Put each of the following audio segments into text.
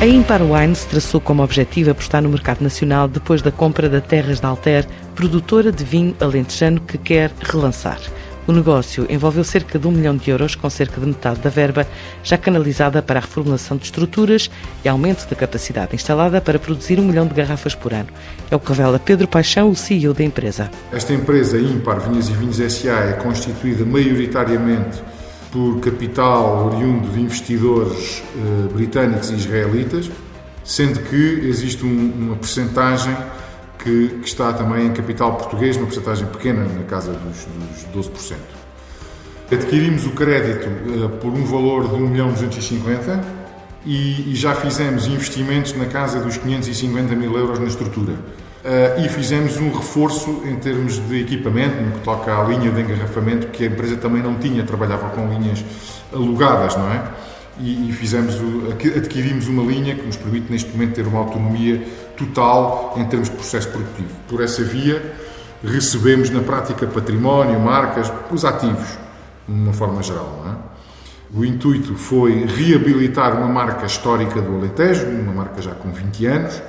A Impar Wines traçou como objetivo apostar no mercado nacional depois da compra da Terras da Alter, produtora de vinho alentejano que quer relançar. O negócio envolveu cerca de um milhão de euros, com cerca de metade da verba já canalizada para a reformulação de estruturas e aumento da capacidade instalada para produzir um milhão de garrafas por ano. É o que revela Pedro Paixão, o CEO da empresa. Esta empresa, Impar Vinhas e Vinhos SA, é constituída maioritariamente por capital oriundo de investidores eh, britânicos e israelitas, sendo que existe um, uma percentagem que, que, está também em capital português, uma percentagem pequena, na casa dos, dos 12%. Adquirimos o crédito eh, por um valor de 1 milhão 250 e, e já fizemos investimentos na casa dos 550 mil euros na estrutura. Uh, e fizemos um reforço em termos de equipamento, no que toca à linha de engarrafamento, que a empresa também não tinha, trabalhava com linhas alugadas, não é? E, e fizemos o, adquirimos uma linha que nos permite neste momento ter uma autonomia total em termos de processo produtivo. Por essa via, recebemos na prática património, marcas, os ativos, de uma forma geral, não é? O intuito foi reabilitar uma marca histórica do Alentejo, uma marca já com 20 anos,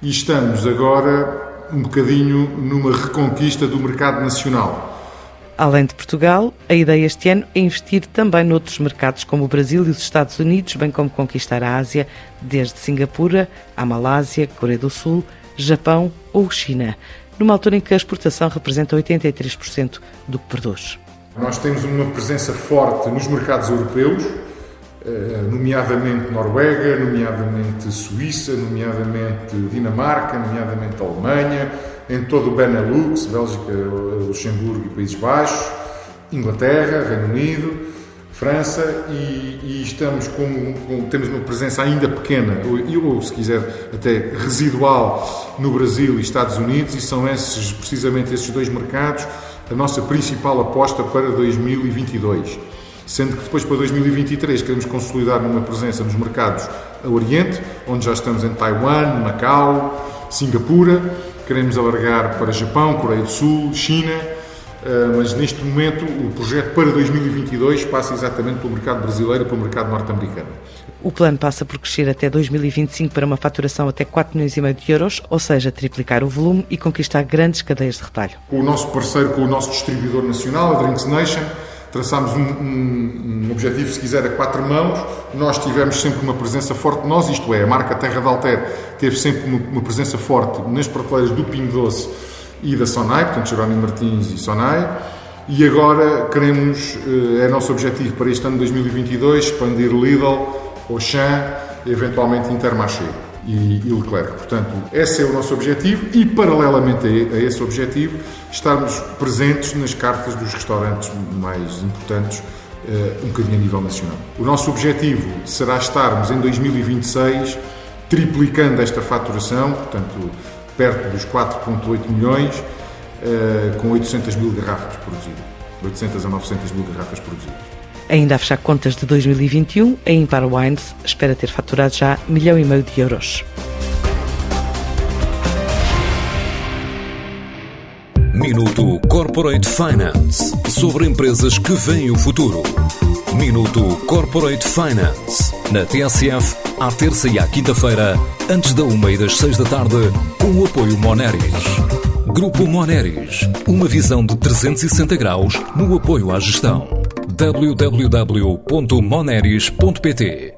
e estamos agora um bocadinho numa reconquista do mercado nacional. Além de Portugal, a ideia este ano é investir também noutros mercados como o Brasil e os Estados Unidos, bem como conquistar a Ásia, desde Singapura à Malásia, Coreia do Sul, Japão ou China, numa altura em que a exportação representa 83% do que produz. Nós temos uma presença forte nos mercados europeus, nomeadamente Noruega, nomeadamente Suíça, nomeadamente Dinamarca, nomeadamente Alemanha, em todo o Benelux, Bélgica, Luxemburgo e Países Baixos, Inglaterra, Reino Unido, França e, e estamos com, com, temos uma presença ainda pequena ou, ou, se quiser até residual no Brasil e Estados Unidos e são esses precisamente esses dois mercados a nossa principal aposta para 2022 sendo que depois para 2023 queremos consolidar uma presença nos mercados a Oriente, onde já estamos em Taiwan, Macau, Singapura, queremos alargar para Japão, Coreia do Sul, China, eh, mas neste momento o projeto para 2022 passa exatamente pelo mercado brasileiro e pelo mercado norte-americano. O plano passa por crescer até 2025 para uma faturação até 4 milhões e meio de euros, ou seja, triplicar o volume e conquistar grandes cadeias de retalho. Com o nosso parceiro, com o nosso distribuidor nacional, a Drinks Nation, traçámos um, um, um, objetivo, se quiser, a quatro mãos. Nós tivemos sempre uma presença forte, nós, isto é, a marca Terra de Alter teve sempre uma, uma presença forte nas prateleiras do Pingo Doce e da Sonai, portanto, Jerónimo Martins e Sonai. E agora queremos, eh, é nosso objetivo para este ano 2022, expandir Lidl, Auchan e eventualmente Intermarché e, e Leclerc. Portanto, esse é o nosso objetivo e, paralelamente a, a esse objetivo, estarmos presentes nas cartas dos restaurantes mais importantes uh, um bocadinho a nível nacional. O nosso objetivo será estarmos em 2026 triplicando esta faturação, portanto, perto dos 4,8 milhões, uh, com 800 mil garrafas produzidas. 800 a 900 mil garrafas produzidas. Ainda a fechar contas de 2021, a Impar Wines espera ter faturado já milhão e meio de euros. Minuto Corporate Finance sobre empresas que veem o futuro. Minuto Corporate Finance na TSF, à terça e à quinta-feira, antes da uma e das seis da tarde, com o apoio Moneris. Grupo Moneris, uma visão de 360 graus no apoio à gestão www.moneris.pt